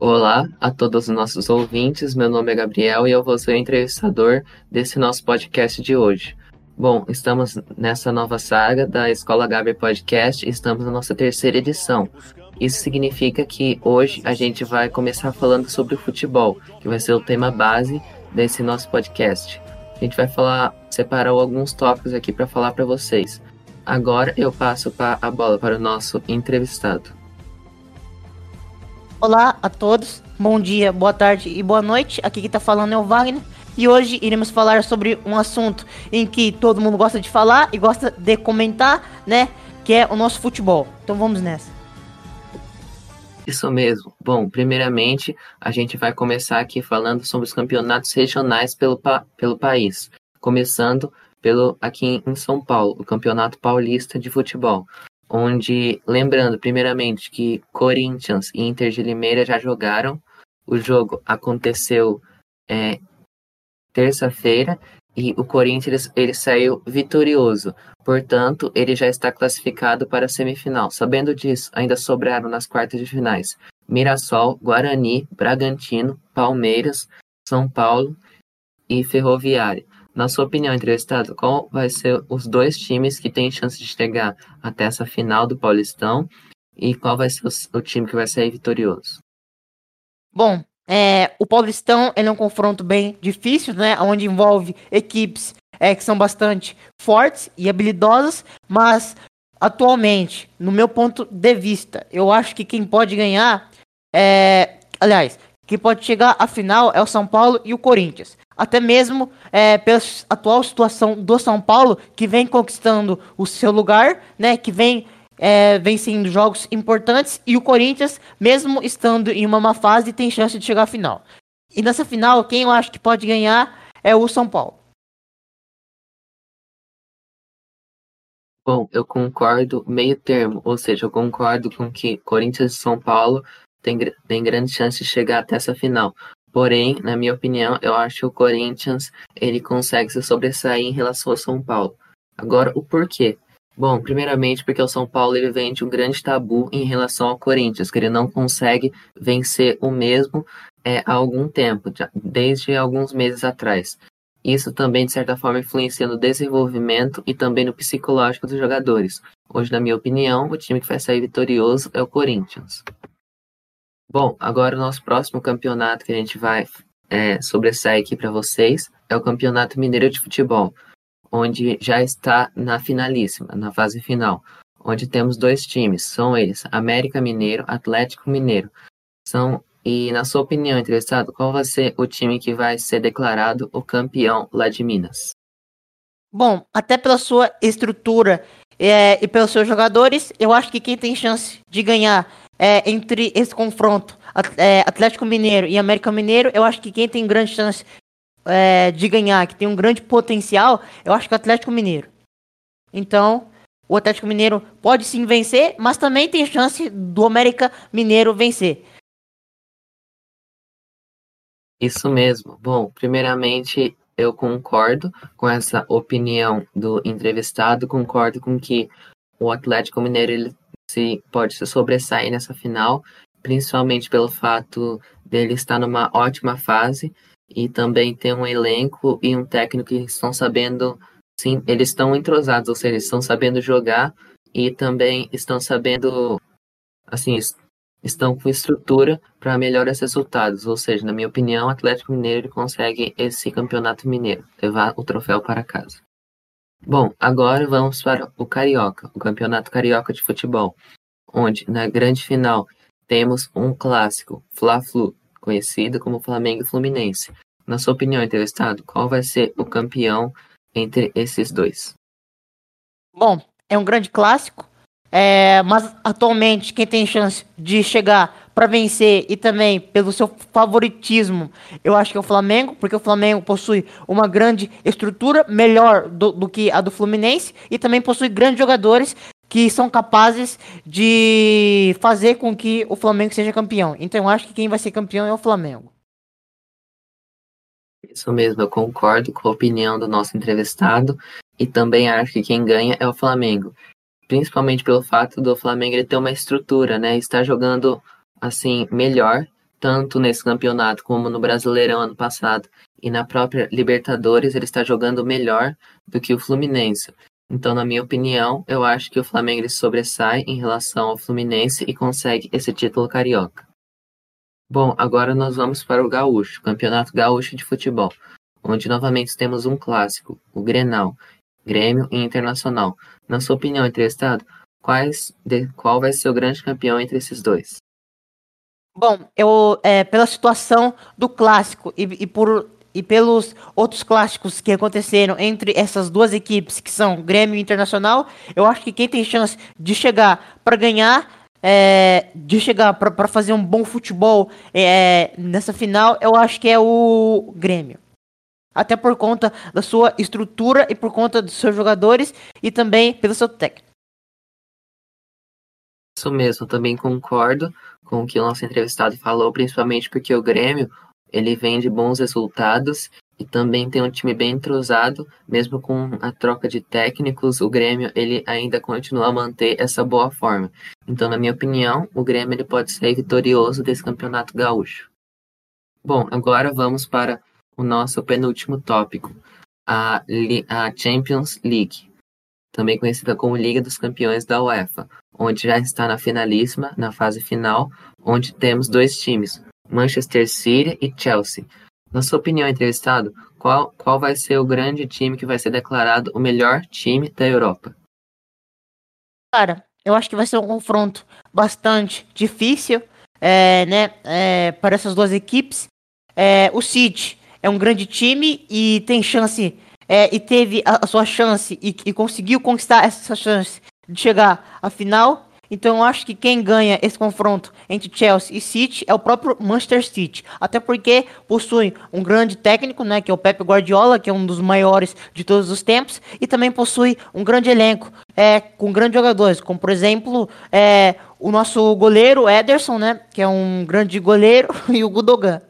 Olá a todos os nossos ouvintes, meu nome é Gabriel e eu vou ser o entrevistador desse nosso podcast de hoje. Bom, estamos nessa nova saga da Escola Gabriel Podcast e estamos na nossa terceira edição. Isso significa que hoje a gente vai começar falando sobre o futebol, que vai ser o tema base desse nosso podcast. A gente vai falar, alguns tópicos aqui para falar para vocês. Agora eu passo a bola para o nosso entrevistado. Olá a todos, bom dia, boa tarde e boa noite. Aqui que tá falando é o Wagner. E hoje iremos falar sobre um assunto em que todo mundo gosta de falar e gosta de comentar, né? Que é o nosso futebol. Então vamos nessa. Isso mesmo. Bom, primeiramente, a gente vai começar aqui falando sobre os campeonatos regionais pelo, pa pelo país. Começando pelo aqui em São Paulo, o Campeonato Paulista de Futebol onde, lembrando primeiramente que Corinthians e Inter de Limeira já jogaram, o jogo aconteceu é, terça-feira e o Corinthians ele saiu vitorioso, portanto ele já está classificado para a semifinal. Sabendo disso, ainda sobraram nas quartas de finais Mirassol, Guarani, Bragantino, Palmeiras, São Paulo e Ferroviária. Na sua opinião, entrevistado, qual vai ser os dois times que têm chance de chegar até essa final do Paulistão e qual vai ser o, time que vai sair vitorioso? Bom, é, o Paulistão é um confronto bem difícil, né? Onde envolve equipes é, que são bastante fortes e habilidosas, mas atualmente, no meu ponto de vista, eu acho que quem pode ganhar é. Aliás, quem pode chegar à final é o São Paulo e o Corinthians até mesmo é, pela atual situação do São Paulo, que vem conquistando o seu lugar, né, que vem é, vencendo jogos importantes, e o Corinthians, mesmo estando em uma má fase, tem chance de chegar à final. E nessa final, quem eu acho que pode ganhar é o São Paulo. Bom, eu concordo meio termo, ou seja, eu concordo com que Corinthians e São Paulo têm, têm grande chance de chegar até essa final. Porém, na minha opinião, eu acho que o Corinthians ele consegue se sobressair em relação ao São Paulo. Agora, o porquê? Bom, primeiramente porque o São Paulo ele vem de um grande tabu em relação ao Corinthians, que ele não consegue vencer o mesmo é, há algum tempo, desde alguns meses atrás. Isso também, de certa forma, influencia no desenvolvimento e também no psicológico dos jogadores. Hoje, na minha opinião, o time que vai sair vitorioso é o Corinthians. Bom, agora o nosso próximo campeonato que a gente vai é, sobressair aqui para vocês é o Campeonato Mineiro de Futebol, onde já está na finalíssima, na fase final, onde temos dois times, são eles, América Mineiro, Atlético Mineiro. São e na sua opinião, interessado, qual vai ser o time que vai ser declarado o campeão lá de Minas? Bom, até pela sua estrutura é, e pelos seus jogadores, eu acho que quem tem chance de ganhar é, entre esse confronto é, Atlético Mineiro e América Mineiro, eu acho que quem tem grande chance é, de ganhar, que tem um grande potencial, eu acho que é o Atlético Mineiro. Então, o Atlético Mineiro pode sim vencer, mas também tem chance do América Mineiro vencer. Isso mesmo. Bom, primeiramente, eu concordo com essa opinião do entrevistado, concordo com que o Atlético Mineiro ele se pode se sobressair nessa final, principalmente pelo fato dele estar numa ótima fase e também ter um elenco e um técnico que estão sabendo, sim, eles estão entrosados, ou seja, eles estão sabendo jogar e também estão sabendo, assim, estão com estrutura para melhores resultados, ou seja, na minha opinião, o Atlético Mineiro consegue esse campeonato mineiro, levar o troféu para casa. Bom, agora vamos para o Carioca, o Campeonato Carioca de Futebol, onde na grande final temos um clássico, Fla-Flu, conhecido como Flamengo e Fluminense. Na sua opinião, entrevistado, qual vai ser o campeão entre esses dois? Bom, é um grande clássico, é, mas atualmente quem tem chance de chegar para vencer e também pelo seu favoritismo, eu acho que é o Flamengo, porque o Flamengo possui uma grande estrutura melhor do, do que a do Fluminense e também possui grandes jogadores que são capazes de fazer com que o Flamengo seja campeão. Então eu acho que quem vai ser campeão é o Flamengo. Isso mesmo, eu concordo com a opinião do nosso entrevistado e também acho que quem ganha é o Flamengo. Principalmente pelo fato do Flamengo ele ter uma estrutura, né? Estar jogando assim melhor tanto nesse campeonato como no Brasileirão ano passado e na própria Libertadores, ele está jogando melhor do que o Fluminense. Então, na minha opinião, eu acho que o Flamengo ele sobressai em relação ao Fluminense e consegue esse título carioca. Bom, agora nós vamos para o Gaúcho, Campeonato Gaúcho de Futebol, onde novamente temos um clássico, o Grenal, Grêmio e Internacional. Na sua opinião, entrevistado, quais de, qual vai ser o grande campeão entre esses dois? Bom, eu é, pela situação do clássico e, e por e pelos outros clássicos que aconteceram entre essas duas equipes, que são Grêmio e Internacional, eu acho que quem tem chance de chegar para ganhar, é, de chegar para fazer um bom futebol é, nessa final, eu acho que é o Grêmio. Até por conta da sua estrutura e por conta dos seus jogadores e também pelo seu técnico. Isso mesmo, também concordo com o que o nosso entrevistado falou, principalmente porque o Grêmio ele vem de bons resultados e também tem um time bem entrosado, mesmo com a troca de técnicos, o Grêmio ele ainda continua a manter essa boa forma. Então, na minha opinião, o Grêmio ele pode ser vitorioso desse campeonato gaúcho. Bom, agora vamos para o nosso penúltimo tópico, a, a Champions League, também conhecida como Liga dos Campeões da UEFA, onde já está na finalíssima, na fase final, onde temos dois times, Manchester City e Chelsea. Na sua opinião, entrevistado, qual, qual vai ser o grande time que vai ser declarado o melhor time da Europa? Cara, eu acho que vai ser um confronto bastante difícil, é, né, é, para essas duas equipes. É, o City é um grande time e tem chance, é, e teve a, a sua chance e, e conseguiu conquistar essa chance de chegar à final. Então eu acho que quem ganha esse confronto entre Chelsea e City é o próprio Manchester City, até porque possui um grande técnico, né, que é o Pep Guardiola, que é um dos maiores de todos os tempos, e também possui um grande elenco, é, com grandes jogadores, como por exemplo é, o nosso goleiro Ederson, né, que é um grande goleiro, e o Gudogan.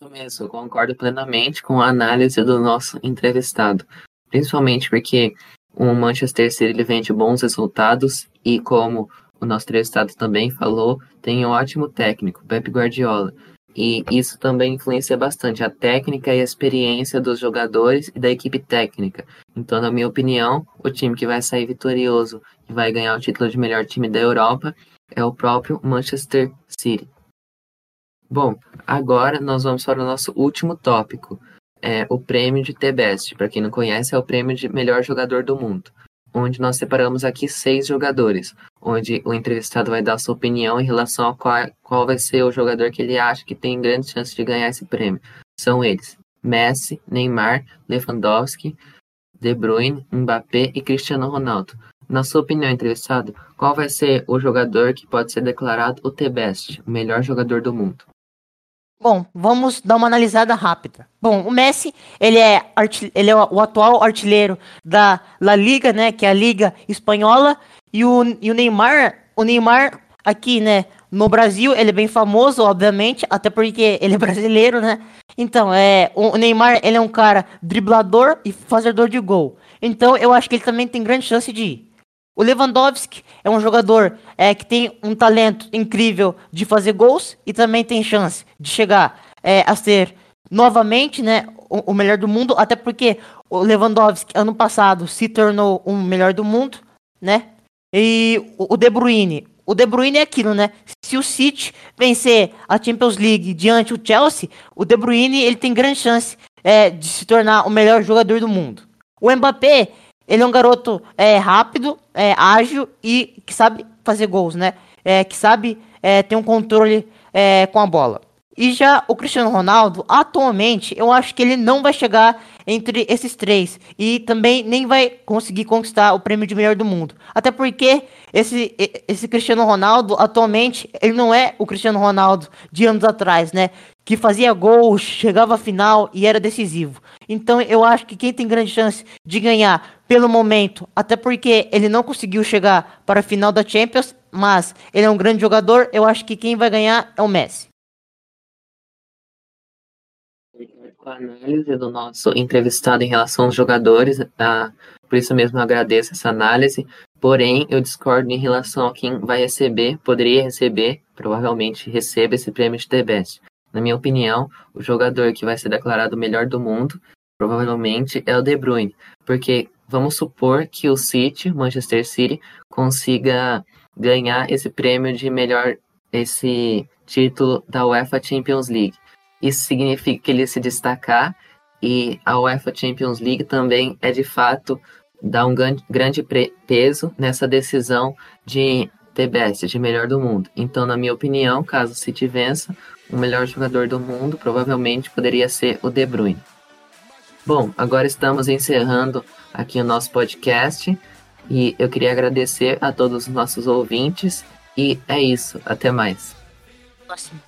Isso mesmo, eu concordo plenamente com a análise do nosso entrevistado, principalmente porque o Manchester City ele vem de bons resultados e, como o nosso entrevistado também falou, tem um ótimo técnico, Pep Guardiola. E isso também influencia bastante a técnica e a experiência dos jogadores e da equipe técnica. Então, na minha opinião, o time que vai sair vitorioso e vai ganhar o título de melhor time da Europa é o próprio Manchester City. Bom, agora nós vamos para o nosso último tópico, é o prêmio de T-Best. Para quem não conhece, é o prêmio de melhor jogador do mundo, onde nós separamos aqui seis jogadores, onde o entrevistado vai dar sua opinião em relação a qual, qual vai ser o jogador que ele acha que tem grande chance de ganhar esse prêmio. São eles: Messi, Neymar, Lewandowski, De Bruyne, Mbappé e Cristiano Ronaldo. Na sua opinião, entrevistado, qual vai ser o jogador que pode ser declarado o T-Best, o melhor jogador do mundo? Bom, vamos dar uma analisada rápida. Bom, o Messi, ele é, ele é o atual artilheiro da La Liga, né, que é a Liga Espanhola, e o, e o Neymar, o Neymar aqui, né, no Brasil, ele é bem famoso, obviamente, até porque ele é brasileiro, né? Então, é, o Neymar, ele é um cara driblador e fazedor de gol. Então, eu acho que ele também tem grande chance de ir. O Lewandowski é um jogador é, que tem um talento incrível de fazer gols e também tem chance de chegar é, a ser novamente né, o, o, melhor do mundo, até porque o Lewandowski ano passado se tornou o um melhor do mundo, né? E o, o De Bruyne, o De Bruyne é aquilo, né? Se o City vencer a Champions League diante do Chelsea, o De Bruyne ele tem grande chance é, de se tornar o melhor jogador do mundo. O Mbappé ele é um garoto é, rápido, é, ágil e que sabe fazer gols, né? É, que sabe é, ter um controle é, com a bola. E já o Cristiano Ronaldo, atualmente, eu acho que ele não vai chegar entre esses três. E também nem vai conseguir conquistar o prêmio de melhor do mundo. Até porque esse, esse Cristiano Ronaldo, atualmente, ele não é o Cristiano Ronaldo de anos atrás, né? Que fazia gols, chegava à final e era decisivo. Então eu acho que quem tem grande chance de ganhar pelo momento, até porque ele não conseguiu chegar para a final da Champions, mas ele é um grande jogador, eu acho que quem vai ganhar é o Messi. Com a análise do nosso entrevistado em relação aos jogadores, tá? por isso mesmo agradeço essa análise, Porém, eu discordo em relação a quem vai receber, poderia receber, provavelmente receba esse prêmio de The Best. Na minha opinião, o jogador que vai ser declarado o melhor do mundo, provavelmente é o De Bruyne, porque vamos supor que o City, Manchester City, consiga ganhar esse prêmio de melhor esse título da UEFA Champions League. Isso significa que ele se destacar e a UEFA Champions League também é de fato dar um grande peso nessa decisão de Best, de melhor do mundo. Então, na minha opinião, caso o City vença, o melhor jogador do mundo provavelmente poderia ser o De Bruyne. Bom, agora estamos encerrando aqui o nosso podcast e eu queria agradecer a todos os nossos ouvintes e é isso, até mais. Próximo.